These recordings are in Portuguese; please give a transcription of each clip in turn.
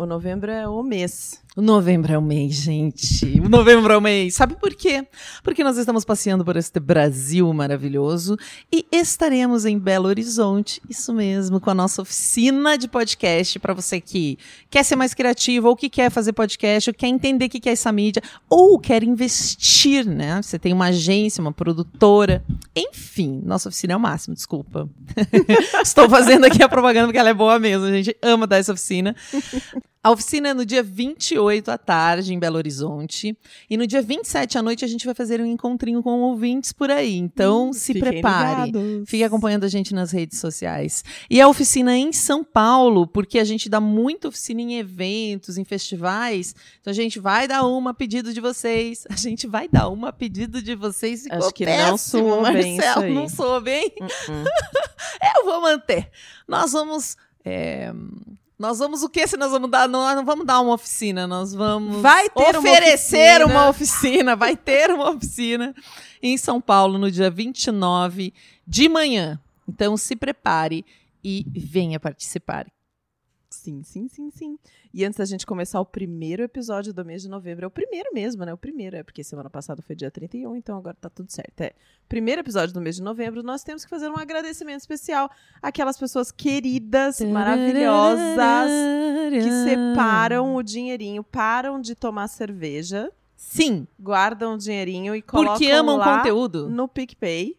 O novembro é o mês. O novembro é o mês, gente. O novembro é o mês. Sabe por quê? Porque nós estamos passeando por este Brasil maravilhoso e estaremos em Belo Horizonte, isso mesmo, com a nossa oficina de podcast para você que quer ser mais criativo ou que quer fazer podcast, ou quer entender o que é essa mídia, ou quer investir, né? Você tem uma agência, uma produtora, enfim, nossa oficina é o máximo, desculpa. Estou fazendo aqui a propaganda porque ela é boa mesmo, a gente ama dar essa oficina. A oficina é no dia 28 à tarde, em Belo Horizonte. E no dia 27 à noite a gente vai fazer um encontrinho com ouvintes por aí. Então hum, se prepare. Ligados. Fique acompanhando a gente nas redes sociais. E a oficina é em São Paulo, porque a gente dá muita oficina em eventos, em festivais. Então a gente vai dar uma a pedido de vocês. A gente vai dar uma a pedido de vocês. Ficou Acho que péssimo, não soou bem Marcelo, isso aí. Não soou bem? Uh -uh. Eu vou manter. Nós vamos... É nós vamos o que se nós vamos dar? Nós não vamos dar uma oficina, nós vamos vai ter oferecer uma oficina. uma oficina, vai ter uma oficina em São Paulo no dia 29 de manhã. Então se prepare e venha participar. Sim, sim, sim, sim. E antes da gente começar o primeiro episódio do mês de novembro, é o primeiro mesmo, né? O primeiro, é porque semana passada foi dia 31, então agora tá tudo certo. É. Primeiro episódio do mês de novembro, nós temos que fazer um agradecimento especial àquelas pessoas queridas, maravilhosas, que separam o dinheirinho, param de tomar cerveja. Sim. Guardam o dinheirinho e colocam Porque amam lá conteúdo. no PicPay.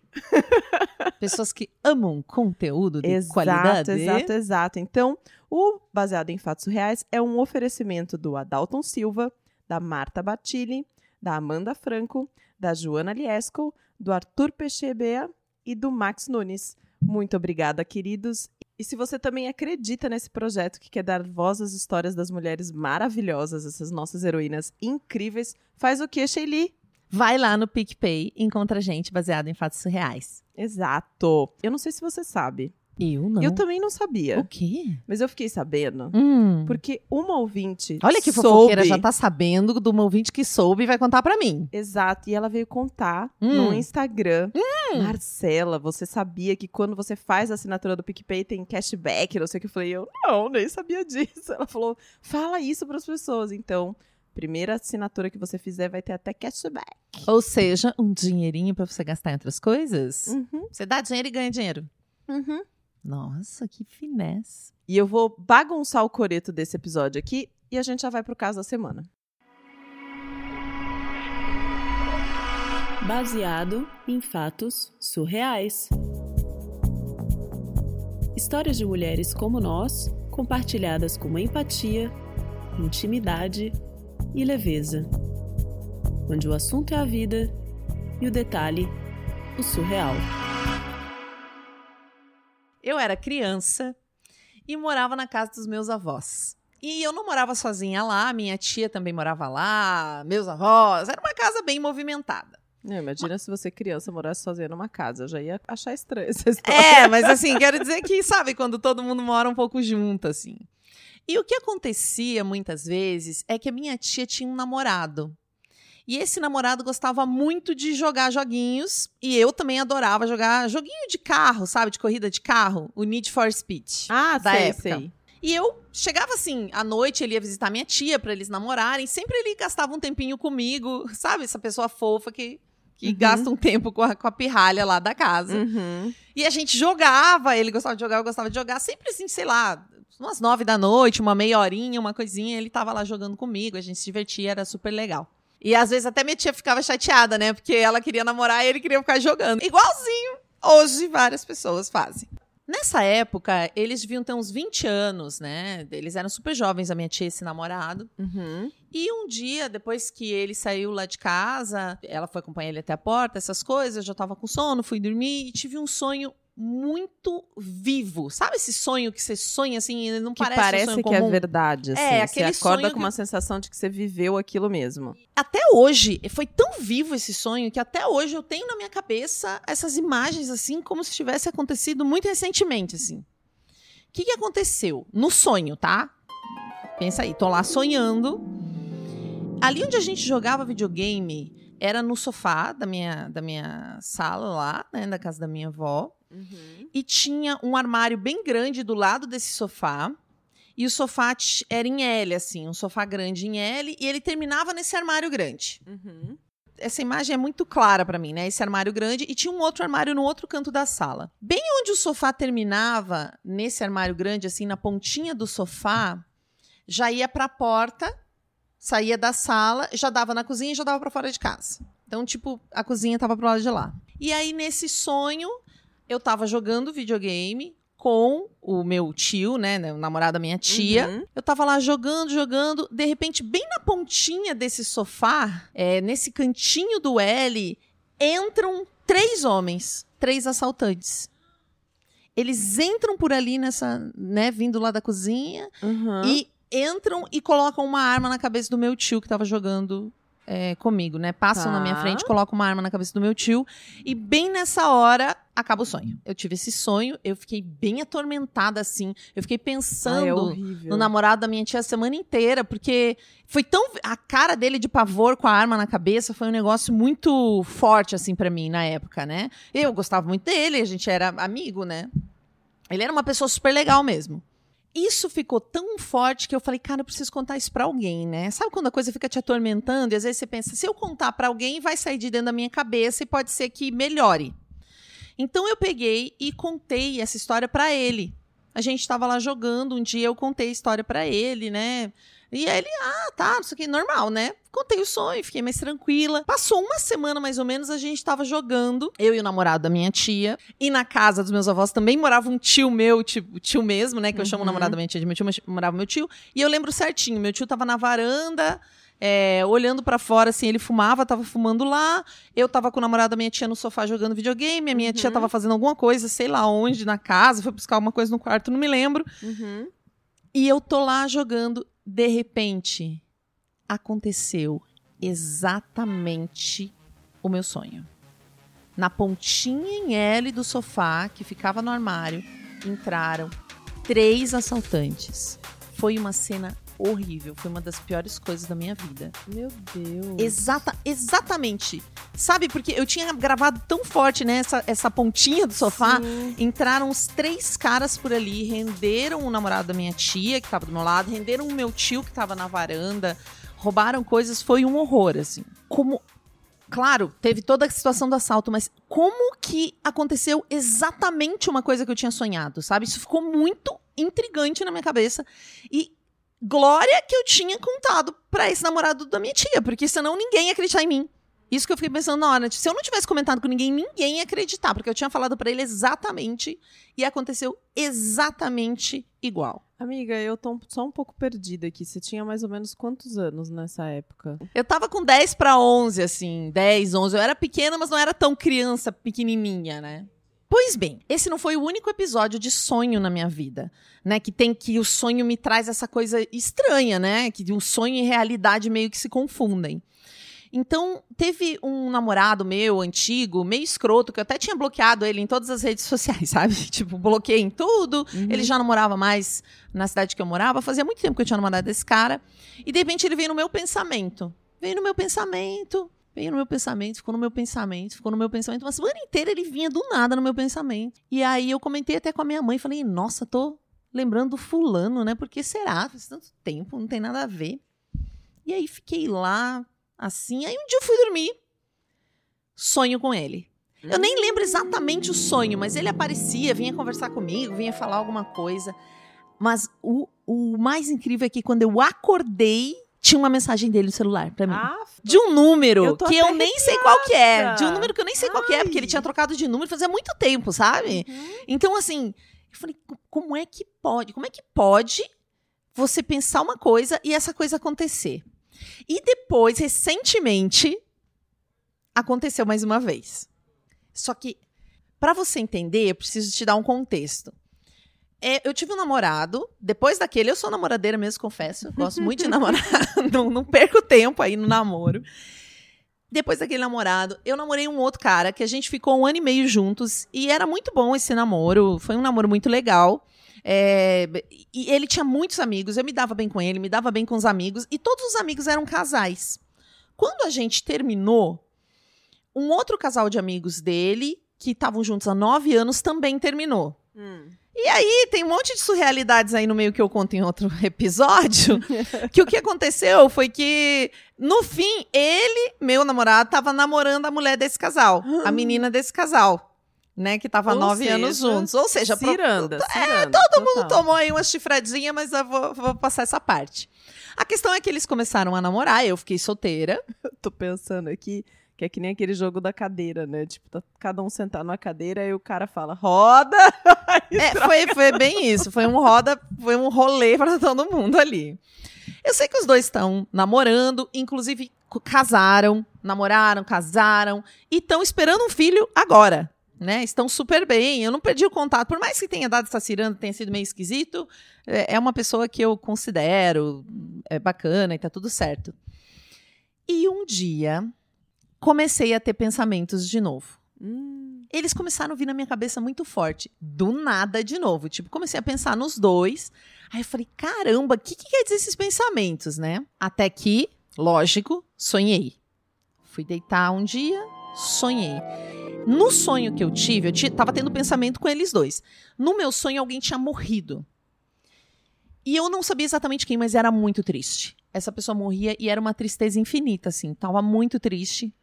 Pessoas que amam conteúdo de exato, qualidade. Exato, exato. Então, o Baseado em Fatos Reais é um oferecimento do Adalton Silva, da Marta Batilli, da Amanda Franco, da Joana Liesco, do Arthur Pechebea e do Max Nunes. Muito obrigada, queridos. E se você também acredita nesse projeto que quer dar voz às histórias das mulheres maravilhosas, essas nossas heroínas incríveis, faz o que, Sheili? Vai lá no PicPay e encontra gente baseado em fatos reais. Exato. Eu não sei se você sabe. Eu não. Eu também não sabia. O quê? Mas eu fiquei sabendo. Hum. Porque uma ouvinte. Olha que soube... fofoqueira, já tá sabendo de uma ouvinte que soube e vai contar pra mim. Exato. E ela veio contar Hum. no Instagram. Hum. Marcela, você sabia que quando você faz a assinatura do PicPay tem cashback? Não sei o que. Eu falei, eu não, nem sabia disso. Ela falou, fala isso pras pessoas. Então, primeira assinatura que você fizer vai ter até cashback. Ou seja, um dinheirinho pra você gastar em outras coisas. Uhum, Você dá dinheiro e ganha dinheiro. uhum. Nossa, que finesse. E eu vou bagunçar o coreto desse episódio aqui e a gente já vai pro caso da semana. Baseado em fatos surreais. Histórias de mulheres como nós, compartilhadas com empatia, intimidade e leveza. Onde o assunto é a vida e o detalhe, o surreal. Eu era criança e morava na casa dos meus avós. E eu não morava sozinha lá, minha tia também morava lá, meus avós. Era uma casa bem movimentada. Não, imagina se você criança morasse sozinha numa casa, eu já ia achar estranho essa história. É, mas assim, quero dizer que, sabe, quando todo mundo mora um pouco junto, assim. E o que acontecia muitas vezes é que a minha tia tinha um namorado. E esse namorado gostava muito de jogar joguinhos. E eu também adorava jogar joguinho de carro, sabe? De corrida de carro. O Need for Speed. Ah, da sei, época. sei. E eu chegava assim, à noite ele ia visitar minha tia para eles namorarem. Sempre ele gastava um tempinho comigo, sabe? Essa pessoa fofa que, que Uhum. gasta um tempo com a, com a pirralha lá da casa. Uhum. E a gente jogava, ele gostava de jogar, eu gostava de jogar. Sempre assim, sei lá, umas nove da noite, uma meia horinha, uma coisinha. Ele tava lá jogando comigo, a gente se divertia, era super legal. E às vezes até minha tia ficava chateada, né? Porque ela queria namorar e ele queria ficar jogando. Igualzinho hoje várias pessoas fazem. Nessa época, eles deviam ter uns 20 anos, né? Eles eram super jovens, a minha tia e esse namorado. Uhum. E um dia, depois que ele saiu lá de casa, ela foi acompanhar ele até a porta, essas coisas, eu já tava com sono, fui dormir e tive um sonho muito vivo. Sabe esse sonho que você sonha assim, e não Que parece, parece, um sonho que é comum? verdade, assim. É, você acorda com uma sensação de que você viveu aquilo mesmo. Até hoje, foi tão vivo esse sonho que até hoje eu tenho na minha cabeça essas imagens assim, como se tivesse acontecido muito recentemente, assim. O que, que aconteceu? No sonho, tá? Pensa aí, tô lá sonhando. Ali onde a gente jogava videogame era no sofá da minha, da minha sala lá, né, da casa da minha avó. E tinha um armário bem grande do lado desse sofá. e o sofá era em L, assim, um sofá grande em L, e ele terminava nesse armário grande. Uhum. Essa imagem é muito clara pra mim, né? Esse armário grande e tinha um outro armário no outro canto da sala. Bem onde o sofá terminava, nesse armário grande, assim, na pontinha do sofá, já ia pra porta, saía da sala, já dava na cozinha e já dava pra fora de casa. Então, tipo, a cozinha tava pro lado de lá. E aí, nesse sonho, eu tava jogando videogame com o meu tio, né? O namorado da minha tia. Uhum. Eu tava lá jogando, jogando. De repente, bem na pontinha desse sofá, é, nesse cantinho do L, entram três homens, três assaltantes. Eles entram por ali nessa, né, vindo lá da cozinha Uhum. e entram e colocam uma arma na cabeça do meu tio que tava jogando é, comigo, né? Passam Tá. na minha frente, colocam uma arma na cabeça do meu tio e bem nessa hora acaba o sonho. Eu tive esse sonho, eu fiquei bem atormentada assim. Eu fiquei Ah, é pensando no namorado da minha tia a semana inteira, porque foi tão. A cara dele de pavor com a arma na cabeça foi um negócio muito forte, assim, pra mim, na época, né? Eu gostava muito dele, a gente era amigo, né? Ele era uma pessoa super legal mesmo. Isso ficou tão forte que eu falei, cara, eu preciso contar isso pra alguém, né? Sabe quando a coisa fica te atormentando e às vezes você pensa, se eu contar pra alguém, vai sair de dentro da minha cabeça e pode ser que melhore. Então eu peguei e contei essa história pra ele. A gente tava lá jogando, um dia eu contei a história pra ele, né? E aí ele, ah, tá, isso aqui normal, né? Contei o sonho, fiquei mais tranquila. Passou uma semana mais ou menos, a gente tava jogando, eu e o namorado da minha tia. E na casa dos meus avós também morava um tio meu, tipo, tio mesmo, né? Que eu chamo o Uhum. namorado da minha tia de meu tio, mas morava meu tio. E eu lembro certinho, meu tio tava na varanda, é, olhando pra fora, assim, ele fumava, tava fumando lá. Eu tava com o namorado da minha tia no sofá jogando videogame, a minha tia Uhum. tava fazendo alguma coisa, sei lá onde, na casa, foi buscar alguma coisa no quarto, não me lembro. Uhum. E eu tô lá jogando, de repente, aconteceu exatamente o meu sonho. Na pontinha em L do sofá, que ficava no armário, entraram três assaltantes. Foi uma cena horrível, foi uma das piores coisas da minha vida. Meu Deus. Exata, exatamente. Sabe, porque eu tinha gravado tão forte, né, essa, essa pontinha do sofá, Sim. Entraram os três caras por ali, renderam o namorado da minha tia, que tava do meu lado, renderam o meu tio, que tava na varanda, roubaram coisas, foi um horror, assim. Como. Claro, teve toda a situação do assalto, mas como que aconteceu exatamente uma coisa que eu tinha sonhado, sabe? Isso ficou muito intrigante na minha cabeça. E glória que eu tinha contado pra esse namorado da minha tia, porque senão ninguém ia acreditar em mim. Isso que eu fiquei pensando na hora. Se eu não tivesse comentado com ninguém, ninguém ia acreditar, porque eu tinha falado pra ele exatamente e aconteceu exatamente igual. Amiga, eu tô só um pouco perdida aqui. Você tinha mais ou menos quantos anos nessa época? Eu tava com 10 pra 11, assim, 10, 11. Eu era pequena, mas não era tão criança pequenininha, né? Pois bem, esse não foi o único episódio de sonho na minha vida, né? Que tem que o sonho me traz essa coisa estranha, né? Que o sonho e realidade meio que se confundem. Então, teve um namorado meu, antigo, meio escroto, que eu até tinha bloqueado ele em todas as redes sociais, sabe? Tipo, bloqueei em tudo. Ele já não morava mais na cidade que eu morava. Fazia muito tempo que eu tinha namorado desse cara. E, de repente, ele veio no meu pensamento. Veio no meu pensamento. Veio no meu pensamento, ficou no meu pensamento, ficou no meu pensamento. Uma semana inteira ele vinha do nada no meu pensamento. E aí eu comentei até com a minha mãe, falei, nossa, tô lembrando do fulano, né? Por que será? Faz tanto tempo, não tem nada a ver. E aí fiquei lá, assim. Aí um dia eu fui dormir, sonho com ele. Eu nem lembro exatamente o sonho, mas ele aparecia, vinha conversar comigo, vinha falar alguma coisa. Mas o, o mais incrível é que quando eu acordei, tinha uma mensagem dele no celular pra mim. Ah, De um número Eu tô que eu nem sei qual que é. De um número que eu nem sei qual que é, porque ele Ai. tinha trocado de número fazia muito tempo, sabe? Então, assim, eu falei, "Co- como é que pode? Como é que pode você pensar uma coisa e essa coisa acontecer? E depois, recentemente, aconteceu mais uma vez. Só que, pra você entender, eu preciso te dar um contexto. É, eu tive um namorado, depois daquele, eu sou namoradeira mesmo, confesso. Eu gosto muito de namorar, não, não perco tempo aí no namoro. Depois daquele namorado, eu namorei um outro cara que a gente ficou um ano e meio juntos e era muito bom esse namoro. Foi um namoro muito legal. É, e ele tinha muitos amigos, eu me dava bem com ele, me dava bem com os amigos, e todos os amigos eram casais. Quando a gente terminou, um outro casal de amigos dele, que estavam juntos há nove anos, também terminou. Hum. E aí, tem um monte de surrealidades aí no meio que eu conto em outro episódio. que o que aconteceu foi que, no fim, ele, meu namorado, tava namorando a mulher desse casal, a menina desse casal. Né, que tava Ou nove seja, anos juntos. Ou seja, pro- Ciranda, é, ciranda, todo mundo total. tomou aí uma chifradinha, mas eu vou, vou passar essa parte. A questão é que eles começaram a namorar, eu fiquei solteira. Tô pensando aqui que é que nem aquele jogo da cadeira, né? Tipo, tá cada um sentado numa cadeira e o cara fala, roda! É, foi, foi bem isso. Foi um roda, foi um rolê para todo mundo ali. Eu sei que os dois estão namorando, inclusive casaram, namoraram, casaram e estão esperando um filho agora. Né? Estão super bem. Eu não perdi o contato. Por mais que tenha dado essa ciranda, tenha sido meio esquisito, é é uma pessoa que eu considero é bacana e tá tudo certo. E um dia comecei a ter pensamentos de novo Hum, eles começaram a vir na minha cabeça muito forte. Do nada de novo. Tipo, comecei a pensar nos dois. Aí eu falei, caramba, o que, que quer dizer esses pensamentos, né? Até que, lógico, sonhei. Fui deitar um dia, sonhei. No sonho que eu tive, eu tava tendo pensamento com eles dois. No meu sonho, alguém tinha morrido. E eu não sabia exatamente quem, mas era muito triste. Essa pessoa morria e era uma tristeza infinita, assim. Tava muito triste.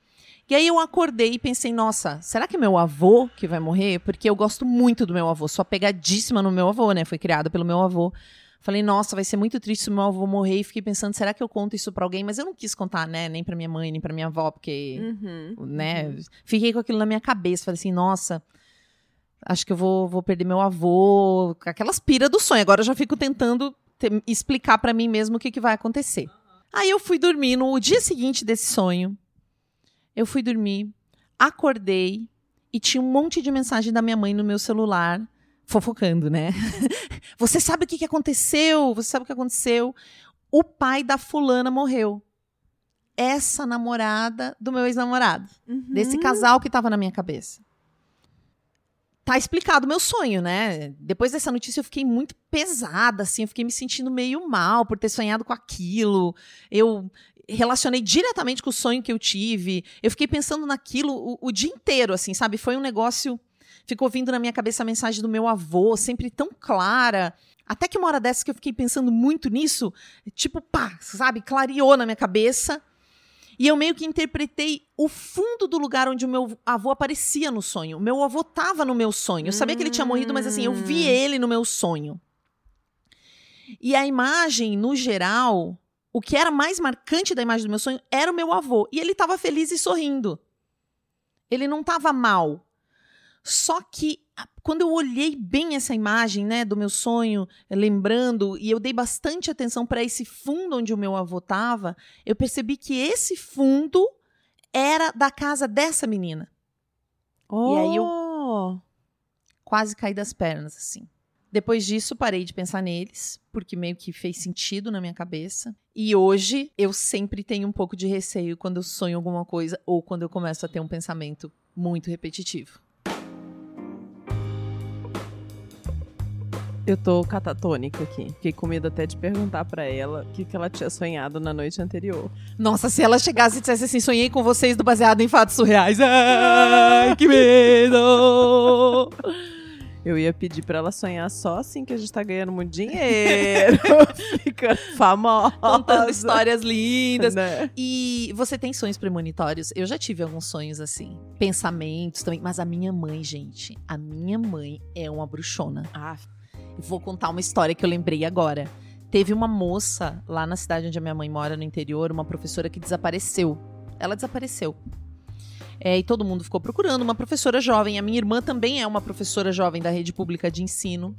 E aí eu acordei e pensei, nossa, será que é meu avô que vai morrer? Porque eu gosto muito do meu avô, sou apegadíssima no meu avô, né? Foi criada pelo meu avô. Falei, nossa, vai ser muito triste se meu avô morrer. E fiquei pensando, será que eu conto isso pra alguém? Mas eu não quis contar, né? Nem pra minha mãe, nem pra minha avó, porque, uhum, né? Fiquei com aquilo na minha cabeça. Falei assim, nossa, acho que eu vou, vou perder meu avô. Aquelas piras do sonho. Agora eu já fico tentando te- explicar pra mim mesmo o que, que vai acontecer. Aí eu fui dormir no dia seguinte desse sonho. Eu fui dormir, acordei e tinha um monte de mensagem da minha mãe no meu celular, fofocando, né? Você sabe o que, aconteceu? Você sabe o que aconteceu? O pai da fulana morreu. Essa namorada do meu ex-namorado uhum. desse casal que tava na minha cabeça. Tá explicado o meu sonho, né? Depois dessa notícia eu fiquei muito pesada, assim, eu fiquei me sentindo meio mal por ter sonhado com aquilo. Eu relacionei diretamente com o sonho que eu tive. Eu fiquei pensando naquilo o, o dia inteiro, assim, sabe? Foi um negócio. Ficou vindo na minha cabeça a mensagem do meu avô, sempre tão clara. Até que uma hora dessas que eu fiquei pensando muito nisso, tipo, pá, sabe? Clareou na minha cabeça. E eu meio que interpretei o fundo do lugar onde o meu avô aparecia no sonho. O meu avô tava no meu sonho. Eu sabia que ele tinha morrido, mas assim, eu vi Hum. ele no meu sonho. E a imagem, no geral, o que era mais marcante da imagem do meu sonho era o meu avô. E ele tava feliz e sorrindo. Ele não tava mal. Só que quando eu olhei bem essa imagem, né, do meu sonho, lembrando, e eu dei bastante atenção para esse fundo onde o meu avô tava, eu percebi que esse fundo era da casa dessa menina. Oh, E aí Quase caí das pernas, assim. Depois disso, parei de pensar neles, porque meio que fez sentido na minha cabeça. E hoje, eu sempre tenho um pouco de receio quando eu sonho alguma coisa ou quando eu começo a ter um pensamento muito repetitivo. Eu tô catatônica aqui. Fiquei com medo até de perguntar pra ela o que, que ela tinha sonhado na noite anterior. Nossa, se ela chegasse e dissesse assim: sonhei com vocês do baseado em fatos surreais. Ai, que medo! Eu ia pedir pra ela sonhar só assim que a gente tá ganhando muito dinheiro. Ficando famosa. Contando histórias lindas. Né? E você tem sonhos premonitórios? Eu já tive alguns sonhos assim. Pensamentos também. Mas a minha mãe, gente, a minha mãe é uma bruxona. Ah, Vou contar uma história que eu lembrei agora. Teve uma moça lá na cidade onde a minha mãe mora, no interior, uma professora que desapareceu. Ela desapareceu. É, e todo mundo ficou procurando uma professora jovem. A minha irmã também é uma professora jovem da rede pública de ensino.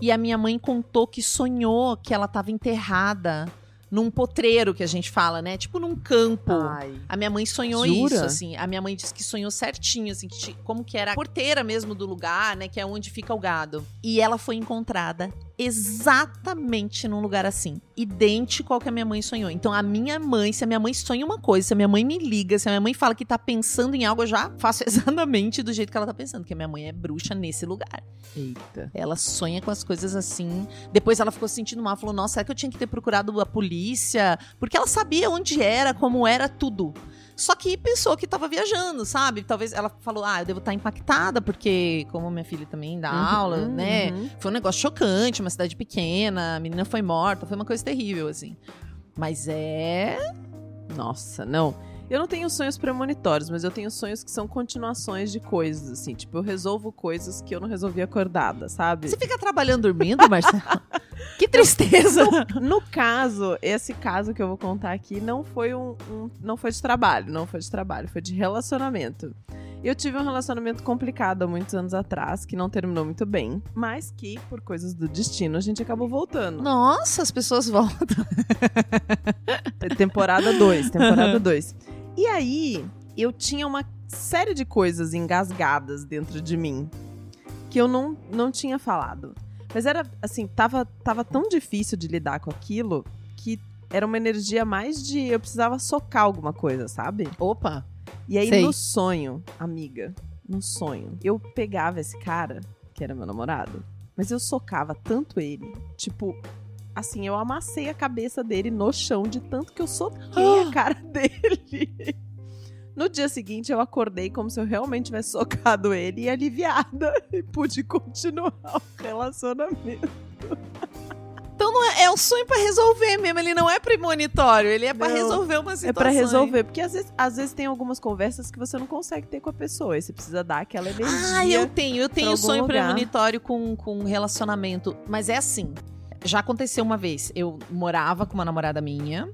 E a minha mãe contou que sonhou que ela estava enterrada num potreiro que a gente fala, né? Tipo num campo. ai. A minha mãe sonhou Jura? isso, assim. A minha mãe disse que sonhou certinho, assim, que como que era a porteira mesmo do lugar, né? Que é onde fica o gado. E ela foi encontrada exatamente num lugar assim. Idêntico ao que a minha mãe sonhou. Então, a minha mãe, se a minha mãe sonha uma coisa, se a minha mãe me liga, se a minha mãe fala que tá pensando em algo, eu já faço exatamente do jeito que ela tá pensando. Que a minha mãe é bruxa nesse lugar. Eita. Ela sonha com as coisas assim. Depois ela ficou se sentindo mal. Falou, nossa, será que eu tinha que ter procurado a polícia? Porque ela sabia onde era, como era tudo. Só que pensou que tava viajando, sabe? Talvez ela falou, ah, eu devo estar impactada, porque como minha filha também dá Uhum, aula, né? uhum. Foi um negócio chocante, uma cidade pequena, a menina foi morta, foi uma coisa terrível, assim. Mas é. Nossa, não. Eu não tenho sonhos premonitórios, mas eu tenho sonhos que são continuações de coisas, assim. Tipo, eu resolvo coisas que eu não resolvi acordada, sabe? Você fica trabalhando dormindo, Marcelo? que tristeza! No caso, esse caso que eu vou contar aqui não foi um, um- não foi de trabalho, não foi de trabalho, foi de relacionamento. Eu tive um relacionamento complicado há muitos anos atrás, que não terminou muito bem, mas que, por coisas do destino, a gente acabou voltando. Nossa, as pessoas voltam. Temporada 2, temporada 2. E aí, eu tinha uma série de coisas engasgadas dentro de mim que eu não, não tinha falado. Mas era, assim, tava, tava tão difícil de lidar com aquilo que era uma energia mais de eu precisava socar alguma coisa, sabe? Opa! E aí, Sei. no sonho, amiga, no sonho, eu pegava esse cara, que era meu namorado, mas eu socava tanto ele, tipo, assim, eu amassei a cabeça dele no chão de tanto que eu soquei a cara dele. No dia seguinte, eu acordei como se eu realmente tivesse socado ele e aliviada e pude continuar o relacionamento. Então não é, é um sonho pra resolver mesmo, ele não é premonitório, ele é pra Não, resolver uma situação. É pra resolver, porque às vezes, às vezes tem algumas conversas que você não consegue ter com a pessoa, e você precisa dar aquela energia. Ah, eu tenho, eu tenho sonho lugar. premonitório com, com relacionamento. Mas é assim. Já aconteceu uma vez. Eu morava com uma namorada minha.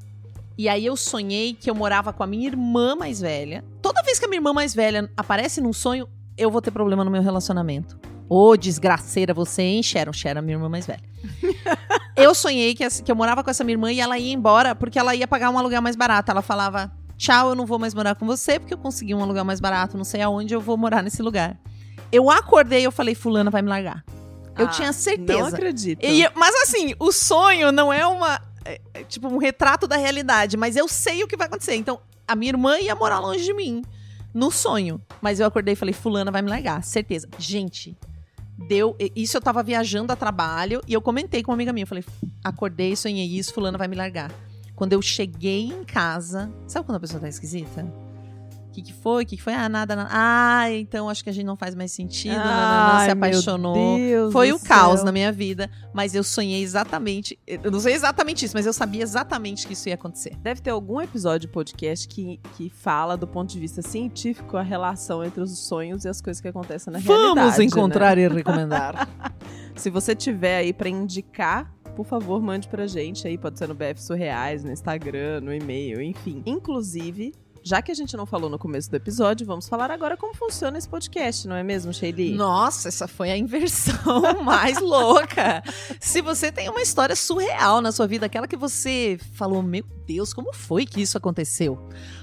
E aí eu sonhei que eu morava com a minha irmã mais velha. Toda vez que a minha irmã mais velha aparece num sonho, eu vou ter problema no meu relacionamento. Ô, desgraceira, você, hein, Sharon? Sharon, é minha irmã mais velha. eu sonhei que, que eu morava com essa minha irmã e ela ia embora porque ela ia pagar um aluguel mais barato. Ela falava: Tchau, eu não vou mais morar com você porque eu consegui um aluguel mais barato, não sei aonde eu vou morar nesse lugar. Eu acordei e eu falei: Fulana vai me largar. Eu Ah, tinha Não certeza. acredito. E- mas assim, o sonho não é uma. É- é tipo um retrato da realidade, mas eu sei o que vai acontecer. Então, a minha irmã ia morar longe de mim. No sonho. Mas eu acordei e falei, fulana vai me largar. Certeza. Gente, deu. Isso eu tava viajando a trabalho e eu comentei com uma amiga minha. Eu falei, acordei, sonhei isso, fulana vai me largar. Quando eu cheguei em casa. Sabe quando a pessoa tá esquisita? O que, que foi? O que, que foi? Ah, nada, nada. Ah, então acho que a gente não faz mais sentido. nananã, Ai, se meu apaixonou. Foi o caos céu. na minha vida, mas eu sonhei exatamente. Eu não sei exatamente isso, mas eu sabia exatamente que isso ia acontecer. Deve ter algum episódio de podcast que, que fala do ponto de vista científico a relação entre os sonhos e as coisas que acontecem na realidade. Vamos né? encontrar e recomendar. Se você tiver aí pra indicar, por favor, mande pra gente aí, pode ser no BF Surreais, no Instagram, no e-mail, enfim. Inclusive, já que a gente não falou no começo do episódio, vamos falar agora como funciona esse podcast, não é mesmo, Sheili? Nossa, essa foi a inversão mais louca. Se você tem uma história surreal na sua vida, aquela que você falou, meu Deus, como foi que isso aconteceu?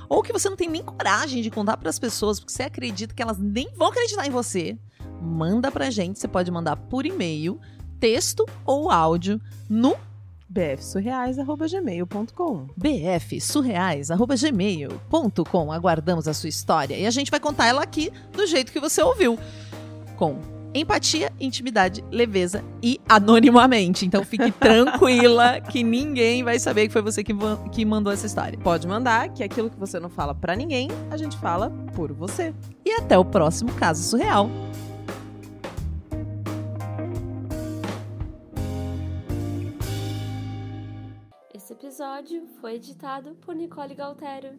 Ou que você não tem nem coragem de contar para as pessoas, porque você acredita que elas nem vão acreditar em você, manda pra gente. Você pode mandar por e-mail, texto ou áudio no bfsurreais.gmail.com bfsurreais.gmail.com. Aguardamos a sua história e a gente vai contar ela aqui do jeito que você ouviu. Com empatia, intimidade, leveza e anonimamente. Então fique tranquila que ninguém vai saber que foi você que, que mandou essa história. Pode mandar, que aquilo que você não fala pra ninguém, a gente fala por você. E até o próximo caso surreal. Episódio foi editado por Nicole Galtério.